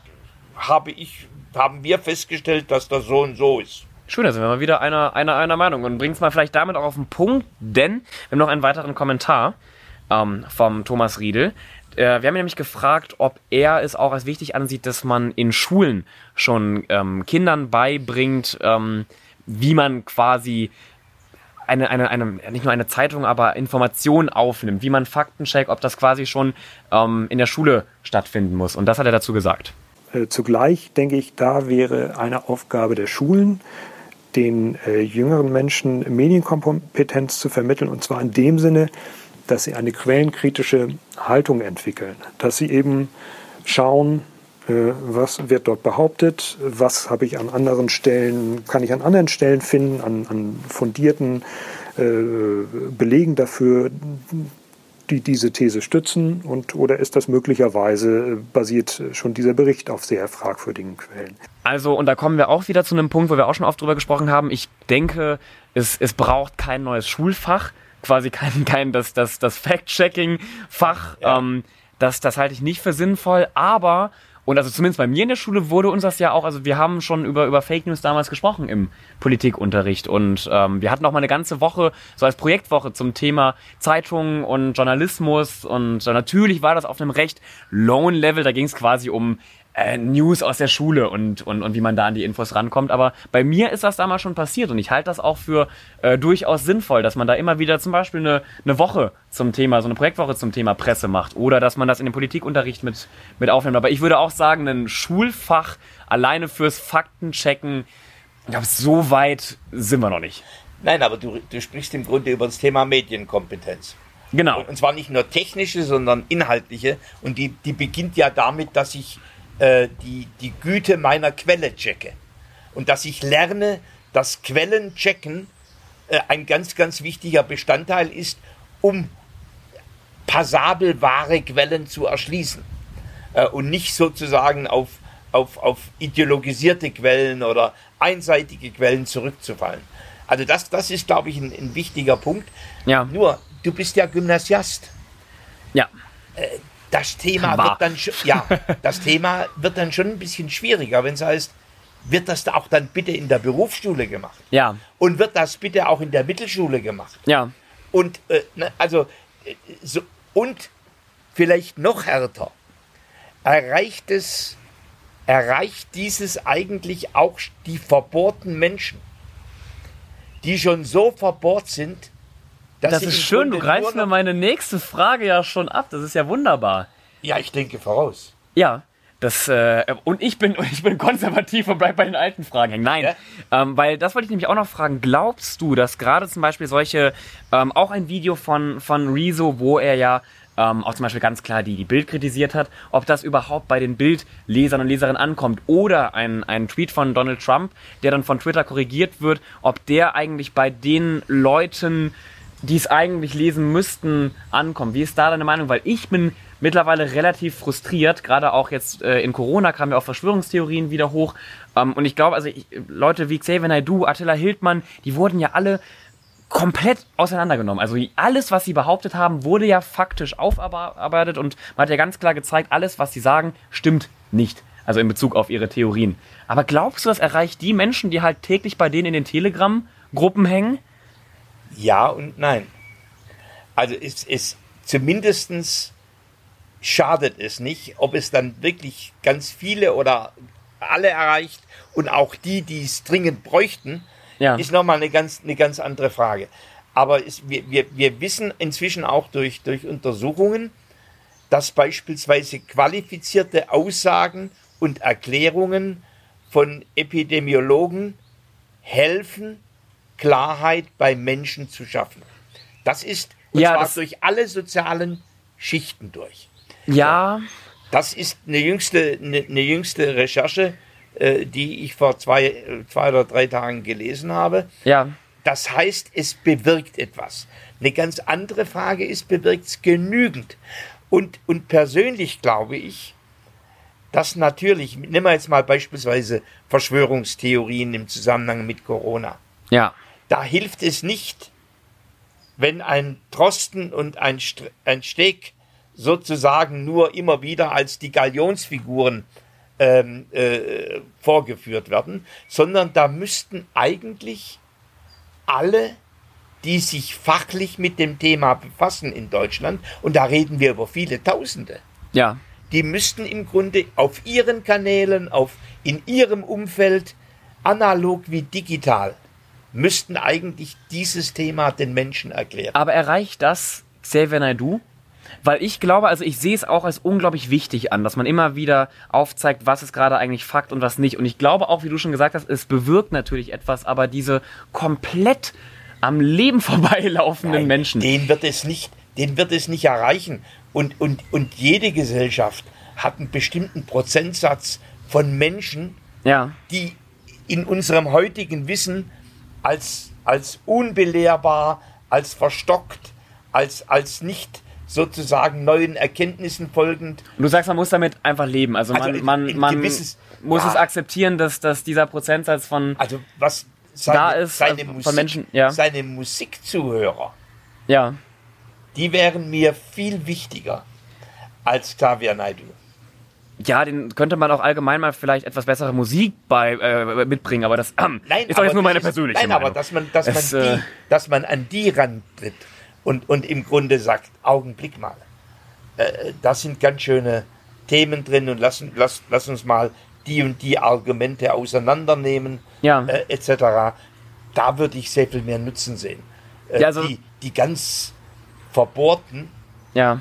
habe ich, haben wir festgestellt, dass das so und so ist. schön, da sind wir mal wieder einer, einer, einer Meinung und bringen es mal vielleicht damit auch auf den Punkt, denn wir haben noch einen weiteren Kommentar ähm, vom Thomas Riedel. Äh, wir haben ihn nämlich gefragt, ob er es auch als wichtig ansieht, dass man in Schulen schon ähm, Kindern beibringt, ähm, wie man quasi eine, eine, eine, nicht nur eine Zeitung, aber Informationen aufnimmt, wie man Fakten checkt, ob das quasi schon ähm, in der Schule stattfinden muss. Und das hat er dazu gesagt. Äh, Zugleich denke ich, da wäre eine Aufgabe der Schulen, den äh, jüngeren Menschen Medienkompetenz zu vermitteln, und zwar in dem Sinne, dass sie eine quellenkritische Haltung entwickeln, dass sie eben schauen, äh, was wird dort behauptet, was habe ich an anderen Stellen, kann ich an anderen Stellen finden, an, an fundierten äh, Belegen dafür, die diese These stützen und oder ist das möglicherweise äh, basiert schon dieser Bericht auf sehr fragwürdigen Quellen? Also, und da kommen wir auch wieder zu einem Punkt, wo wir auch schon oft drüber gesprochen haben. Ich denke, es, es braucht kein neues Schulfach, quasi kein, kein das, das, das Fact-Checking-Fach. Ja. Ähm, das, das halte ich nicht für sinnvoll, aber, und also zumindest bei mir in der Schule wurde uns das ja auch, also wir haben schon über, über Fake News damals gesprochen im Politikunterricht und ähm, wir hatten auch mal eine ganze Woche, so als Projektwoche zum Thema Zeitungen und Journalismus und äh, natürlich war das auf einem recht lowen Level, da ging es quasi um äh, News aus der Schule und, und, und wie man da an die Infos rankommt. Aber bei mir ist das damals schon passiert und ich halte das auch für äh, durchaus sinnvoll, dass man da immer wieder zum Beispiel eine, eine Woche zum Thema, so eine Projektwoche zum Thema Presse macht oder dass man das in den Politikunterricht mit, mit aufnimmt. Aber ich würde auch sagen, ein Schulfach alleine fürs Faktenchecken Ich glaube, so weit sind wir noch nicht. Nein, aber du, du sprichst im Grunde über das Thema Medienkompetenz. Genau. Und, und zwar nicht nur technische, sondern inhaltliche. Und die, die beginnt ja damit, dass ich äh, die, die Güte meiner Quelle checke. Und dass ich lerne, dass Quellen checken äh, ein ganz, ganz wichtiger Bestandteil ist, um passabel wahre Quellen zu erschließen. Äh, und nicht sozusagen auf, auf, auf ideologisierte Quellen oder einseitige Quellen zurückzufallen. Also das, das ist, glaube ich, ein, ein wichtiger Punkt. Ja. Nur, du bist ja Gymnasiast. Ja. Das Thema War. wird dann schon, ja, das Thema wird dann schon ein bisschen schwieriger, wenn es heißt, wird das da auch dann bitte in der Berufsschule gemacht? Ja. Und wird das bitte auch in der Mittelschule gemacht? Ja. Und äh, ne, also äh, so, und vielleicht noch härter, erreicht es, erreicht dieses eigentlich auch die verbohrten Menschen, die schon so verbohrt sind, Das sie ist schön, du greifst mir meine nächste Frage ja schon ab. Das ist ja wunderbar. Ja, ich denke voraus. Ja. Das, äh, und ich bin, *laughs* ich bin konservativ und bleib bei den alten Fragen hängen. Nein, ähm, weil das wollte ich nämlich auch noch fragen. Glaubst du, dass gerade zum Beispiel solche, ähm, auch ein Video von, von Rezo, wo er ja ähm, auch zum Beispiel ganz klar die, die Bild kritisiert hat, ob das überhaupt bei den Bildlesern und Leserinnen ankommt. Oder ein, ein Tweet von Donald Trump, der dann von Twitter korrigiert wird, ob der eigentlich bei den Leuten, die es eigentlich lesen müssten, ankommt. Wie ist da deine Meinung? Weil ich bin mittlerweile relativ frustriert, gerade auch jetzt äh, in Corona kamen ja auch Verschwörungstheorien wieder hoch. Ähm, und ich glaube, also ich, Leute wie Xavier Naidoo, Attila Hildmann, die wurden ja alle komplett auseinandergenommen. Also alles, was sie behauptet haben, wurde ja faktisch aufarbeitet und man hat ja ganz klar gezeigt, alles, was sie sagen, stimmt nicht. Also in Bezug auf ihre Theorien. Aber glaubst du, das erreicht die Menschen, die halt täglich bei denen in den Telegram-Gruppen hängen? Ja und nein. Also es ist zumindestens schadet es nicht, ob es dann wirklich ganz viele oder alle erreicht und auch die, die es dringend bräuchten, Ja. ist nochmal eine ganz, eine ganz andere Frage. Aber es, wir, wir, wir wissen inzwischen auch durch, durch Untersuchungen, dass beispielsweise qualifizierte Aussagen und Erklärungen von Epidemiologen helfen, Klarheit bei Menschen zu schaffen. Das ist und Ja, zwar das- durch alle sozialen Schichten durch. Ja, Das ist eine jüngste, eine, eine jüngste Recherche, äh, die ich vor zwei, zwei oder drei Tagen gelesen habe. ja, Das heißt, es bewirkt etwas. Eine ganz andere Frage ist, bewirkt es genügend? Und, und persönlich glaube ich, dass natürlich, nehmen wir jetzt mal beispielsweise Verschwörungstheorien im Zusammenhang mit Corona. ja, Da hilft es nicht, wenn ein Drosten und ein, St ein Steg sozusagen nur immer wieder als die Galionsfiguren ähm, äh, vorgeführt werden, sondern da müssten eigentlich alle, die sich fachlich mit dem Thema befassen in Deutschland, und da reden wir über viele Tausende, ja. die müssten im Grunde auf ihren Kanälen, auf, in ihrem Umfeld, analog wie digital, müssten eigentlich dieses Thema den Menschen erklären. Aber erreicht das Xavier Naidoo? Weil ich glaube, also ich sehe es auch als unglaublich wichtig an, dass man immer wieder aufzeigt, was ist gerade eigentlich Fakt und was nicht. Und ich glaube auch, wie du schon gesagt hast, es bewirkt natürlich etwas, aber diese komplett am Leben *laughs* vorbeilaufenden Nein, Menschen. Den wird es nicht, den wird es nicht erreichen. Und, und, und jede Gesellschaft hat einen bestimmten Prozentsatz von Menschen, Ja, die in unserem heutigen Wissen als, als unbelehrbar, als verstockt, als, als nicht sozusagen neuen Erkenntnissen folgend. und du sagst, man muss damit einfach leben. Also man, Also in- man, in man gewisses- muss ja. es akzeptieren, dass, dass dieser Prozentsatz von, Also was seine, Da ist, seine, äh, von Musik, Menschen, ja. seine Musikzuhörer, ja, die wären mir viel wichtiger als Xavier Naidoo. Ja, den könnte man auch allgemein mal vielleicht etwas bessere Musik bei, äh, mitbringen, aber das ähm, *clears throat* Nein, ist doch jetzt nur meine persönliche Nein, Meinung. aber dass man, dass, Es, man äh, die, dass man an die rantritt und, und im Grunde sagt, Augenblick mal, äh, da sind ganz schöne Themen drin und lass, lass, lass uns mal die und die Argumente auseinandernehmen, Ja. äh, etc. Da würde ich sehr viel mehr Nutzen sehen. Äh, Ja, also- die, die ganz verbohrten, ja,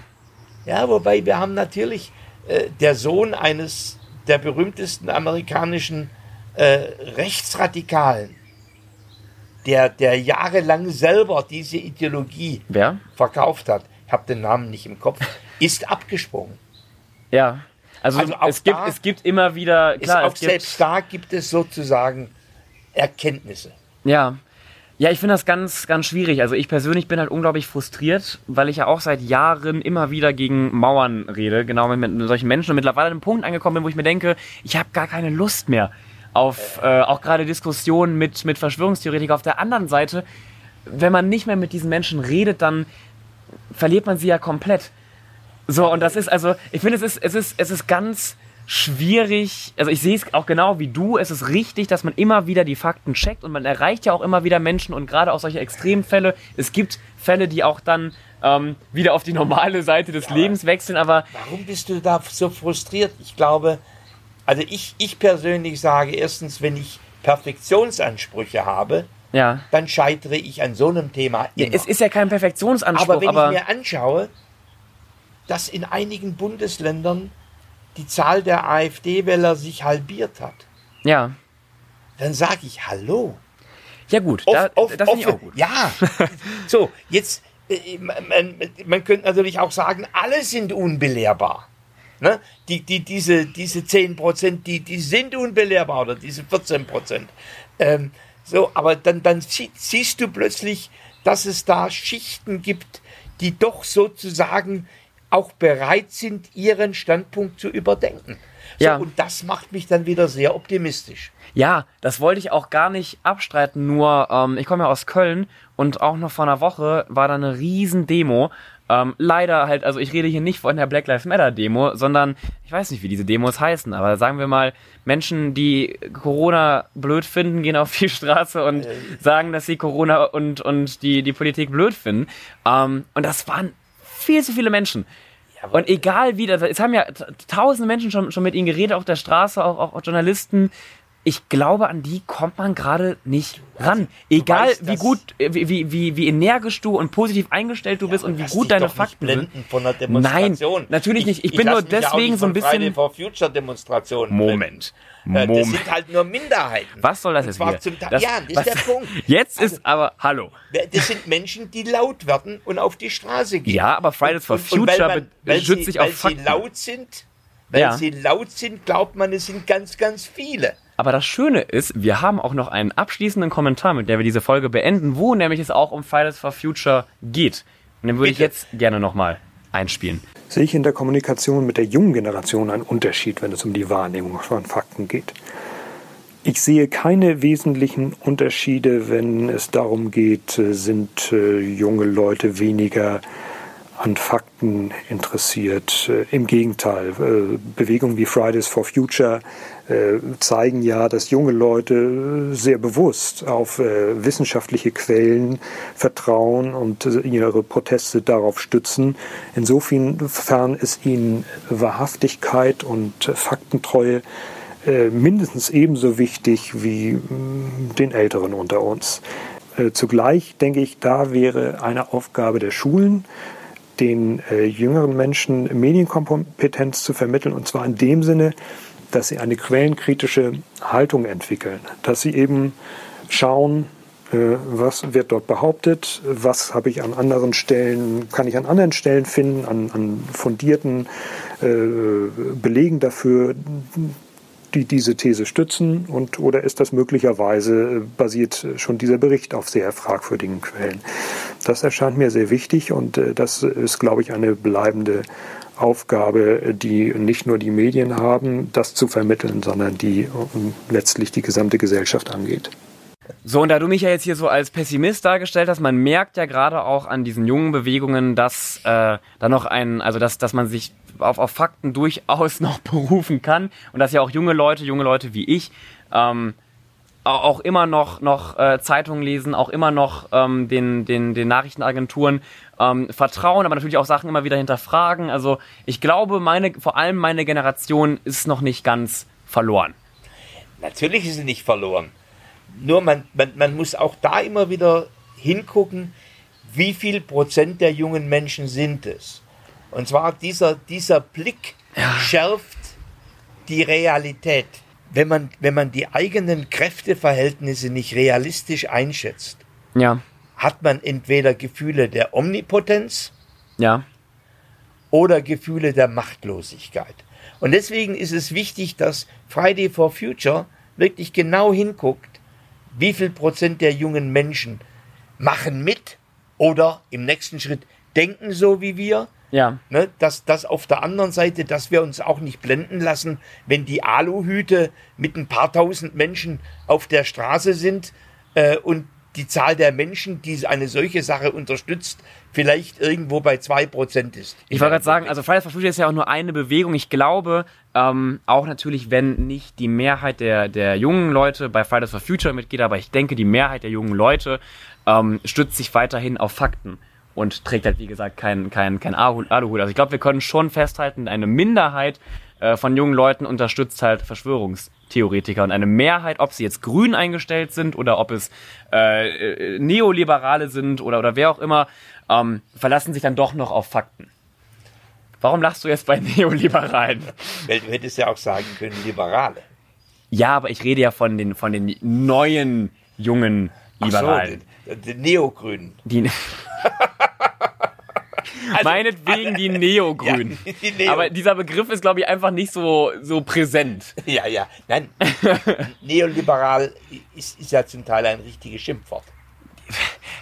ja, wobei wir haben natürlich äh, der Sohn eines der berühmtesten amerikanischen äh, Rechtsradikalen, der, der jahrelang selber diese Ideologie Wer? verkauft hat, ich habe den Namen nicht im Kopf, ist abgesprungen. Ja. Also, Also auch es, gibt, es gibt immer wieder, Ist klar, auch es gibt, selbst da gibt es sozusagen Erkenntnisse. Ja. Ja, ich finde das ganz, ganz schwierig. Also ich persönlich bin halt unglaublich frustriert, weil ich ja auch seit Jahren immer wieder gegen Mauern rede, genau mit, mit solchen Menschen und mittlerweile an einem Punkt angekommen bin, wo ich mir denke, ich habe gar keine Lust mehr auf äh, auch gerade Diskussionen mit, mit Verschwörungstheoretikern. Auf der anderen Seite, wenn man nicht mehr mit diesen Menschen redet, dann verliert man sie ja komplett. So, und das ist also, ich finde, es ist, es ist, es ist ganz schwierig. Also ich sehe es auch genau wie du. Es ist richtig, dass man immer wieder die Fakten checkt und man erreicht ja auch immer wieder Menschen und gerade auch solche Extremfälle. Es gibt Fälle, die auch dann ähm, wieder auf die normale Seite des Lebens wechseln, aber Warum bist du da so frustriert? Ich glaube, also ich, ich persönlich sage erstens, wenn ich Perfektionsansprüche habe, ja. dann scheitere ich an so einem Thema ja immer. es ist ja kein Perfektionsanspruch, aber wenn aber, ich mir anschaue, dass in einigen Bundesländern die Zahl der AfD-Wähler sich halbiert hat, ja. dann sage ich Hallo. Ja gut, Off- da, off- das finde ich auch gut. Ja, *laughs* so, jetzt, äh, man, man, könnte natürlich auch sagen, alle sind unbelehrbar. Ne? Die, die, diese, diese 10 Prozent, die, die sind unbelehrbar oder diese 14 Prozent. Ähm, so, aber dann, dann sie, siehst du plötzlich, dass es da Schichten gibt, die doch sozusagen auch bereit sind, ihren Standpunkt zu überdenken. So, Ja. Und das macht mich dann wieder sehr optimistisch. Ja, das wollte ich auch gar nicht abstreiten, nur ähm, ich komme ja aus Köln und auch noch vor einer Woche war da eine riesen Demo. Ähm, leider halt, also ich rede hier nicht von der Black Lives Matter Demo, sondern ich weiß nicht, wie diese Demos heißen, aber sagen wir mal, Menschen, die Corona blöd finden, gehen auf die Straße und sagen, dass sie Corona und, und die, die Politik blöd finden. Ähm, und das waren viel zu viele Menschen. Und egal wie, das, es haben ja tausende Menschen schon, schon mit ihnen geredet auf der Straße, auch, auch, auch Journalisten. Ich glaube, an die kommt man gerade nicht ran. Egal weißt, wie gut, äh, wie, wie, wie, wie energisch du und positiv eingestellt du bist und wie gut deine doch Fakten nicht sind. blenden von der Demonstration. Nein, natürlich nicht. Ich bin nur ja deswegen so ein von Friday bisschen- for Future Demonstrationen. Moment. Äh, Das Moment. sind halt nur Minderheiten. Was soll das jetzt wieder? Zum Das- ja, das ist was- der *laughs* Punkt. Jetzt Also, ist aber, hallo. Das sind Menschen, die laut werden und auf die Straße gehen. Ja, aber Fridays for Und- und weil Future weil sie, sich auf weil Fakten. sie laut sind, weil Ja. sie laut sind, glaubt man, es sind ganz, ganz viele. Aber das Schöne ist, wir haben auch noch einen abschließenden Kommentar, mit der wir diese Folge beenden, wo nämlich es auch um Fridays for Future geht. Und den würde ich jetzt gerne nochmal einspielen. Sehe ich in der Kommunikation mit der jungen Generation einen Unterschied, wenn es um die Wahrnehmung von Fakten geht. Ich sehe keine wesentlichen Unterschiede, wenn es darum geht, äh, sind äh, junge Leute weniger an Fakten interessiert. Äh, Im Gegenteil, äh, Bewegungen wie Fridays for Future äh, zeigen ja, dass junge Leute sehr bewusst auf wissenschaftliche Quellen vertrauen und ihre Proteste darauf stützen. Insofern ist ihnen Wahrhaftigkeit und Faktentreue mindestens ebenso wichtig wie mh, den Älteren unter uns. Zugleich denke ich, da wäre eine Aufgabe der Schulen, den äh, jüngeren Menschen Medienkompetenz zu vermitteln, und zwar in dem Sinne, dass sie eine quellenkritische Haltung entwickeln, dass sie eben schauen, äh, was wird dort behauptet, was habe ich an anderen Stellen, kann ich an anderen Stellen finden, an, an fundierten äh, Belegen dafür, die diese These stützen und oder ist das möglicherweise äh, basiert schon dieser Bericht auf sehr fragwürdigen Quellen. Das erscheint mir sehr wichtig und äh, das ist, glaube ich, eine bleibende Aufgabe, die nicht nur die Medien haben, das zu vermitteln, sondern die ähm, letztlich die gesamte Gesellschaft angeht. So, und da du mich ja jetzt hier so als Pessimist dargestellt hast, man merkt ja gerade auch an diesen jungen Bewegungen, dass äh, da noch ein, also dass, dass man sich auf, auf Fakten durchaus *laughs* noch berufen kann und dass ja auch junge Leute, junge Leute wie ich, ähm, au- auch immer noch, noch äh, Zeitungen lesen, auch immer noch ähm, den, den, den Nachrichtenagenturen ähm, vertrauen, aber natürlich auch Sachen immer wieder hinterfragen. Also ich glaube, meine, vor allem meine Generation ist noch nicht ganz verloren. Natürlich ist sie nicht verloren. Nur man, man, man muss auch da immer wieder hingucken, wie viel Prozent der jungen Menschen sind es. Und zwar dieser, dieser Blick schärft die Realität. wenn man, wenn man die eigenen Kräfteverhältnisse nicht realistisch einschätzt, Ja, hat man entweder Gefühle der Omnipotenz ja, oder Gefühle der Machtlosigkeit. Und deswegen ist es wichtig, dass Friday for Future wirklich genau hinguckt, wie viel Prozent der jungen Menschen machen mit oder im nächsten Schritt denken so wie wir. ja. Ne, dass, dass auf der anderen Seite, dass wir uns auch nicht blenden lassen, wenn die Aluhüte mit ein paar tausend Menschen auf der Straße sind äh, und die Zahl der Menschen, die eine solche Sache unterstützt, vielleicht irgendwo bei zwei Prozent ist. Ich wollte gerade sagen, also Fridays for Future ist ja auch nur eine Bewegung. Ich glaube, ähm, auch natürlich, wenn nicht die Mehrheit der, der jungen Leute bei Fridays for Future mitgeht, aber ich denke, die Mehrheit der jungen Leute ähm, stützt sich weiterhin auf Fakten und trägt halt, wie gesagt, kein, kein, kein Alu- Aluhut. Also ich glaube, wir können schon festhalten, eine Minderheit äh, von jungen Leuten unterstützt halt Verschwörungstheoretiker und eine Mehrheit, ob sie jetzt grün eingestellt sind oder ob es äh, äh, Neoliberale sind oder, oder wer auch immer, ähm, verlassen sich dann doch noch auf Fakten. Warum lachst du jetzt bei *laughs* Neoliberalen? Weil du hättest ja auch sagen können, Liberale. Ja, aber ich rede ja von den, von den neuen jungen Liberalen. Ach so, die, die Neogrünen. Die, *laughs* *laughs* *laughs* Meinetwegen die Neogrünen. *laughs* Ja, *laughs* die Neo- Aber dieser Begriff ist, glaube ich, einfach nicht so, so präsent. Ja, ja. Nein, neoliberal ist, ist ja zum Teil ein richtiges Schimpfwort.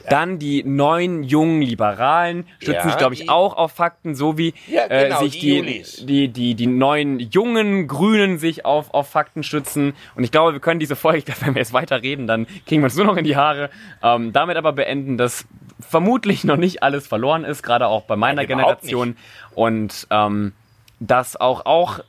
Dann die neuen jungen Liberalen stützen Ja, sich, glaube ich, die- auch auf Fakten, so wie Ja, genau, äh, sich die die, die, die, die neuen jungen Grünen sich auf, auf Fakten stützen. Und ich glaube, wir können diese Folge, glaube, *laughs* wenn wir jetzt weiter reden, dann kriegen wir uns nur noch in die Haare. Ähm, damit aber beenden, dass vermutlich noch nicht alles verloren ist, gerade auch bei meiner Nein, Generation. Und ähm, dass auch, auch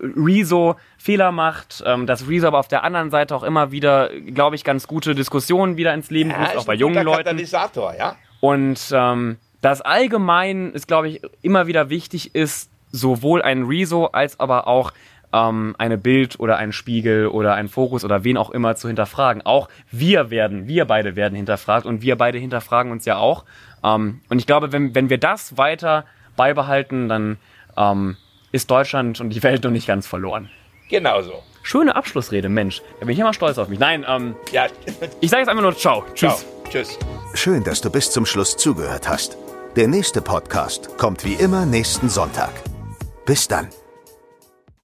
Rezo Fehler macht, ähm, dass Rezo aber auf der anderen Seite auch immer wieder, glaube ich, ganz gute Diskussionen wieder ins Leben Ja, ruft, auch bei jungen Leuten. Katalysator, ja. Und ähm, das allgemein ist, glaube ich, immer wieder wichtig ist, sowohl ein Rezo als aber auch ähm, eine Bild oder ein Spiegel oder ein Fokus oder wen auch immer zu hinterfragen. Auch wir werden, wir beide werden hinterfragt und wir beide hinterfragen uns ja auch. Ähm, und ich glaube, wenn, wenn wir das weiter beibehalten, dann ähm, ist Deutschland und die Welt noch nicht ganz verloren. Genau so. Schöne Abschlussrede, Mensch. Da bin ich immer stolz auf mich. Nein, ähm, Ja, ich sage jetzt einfach nur Ciao. Tschüss. ciao. Tschüss. Schön, dass du bis zum Schluss zugehört hast. Der nächste Podcast kommt wie immer nächsten Sonntag. Bis dann.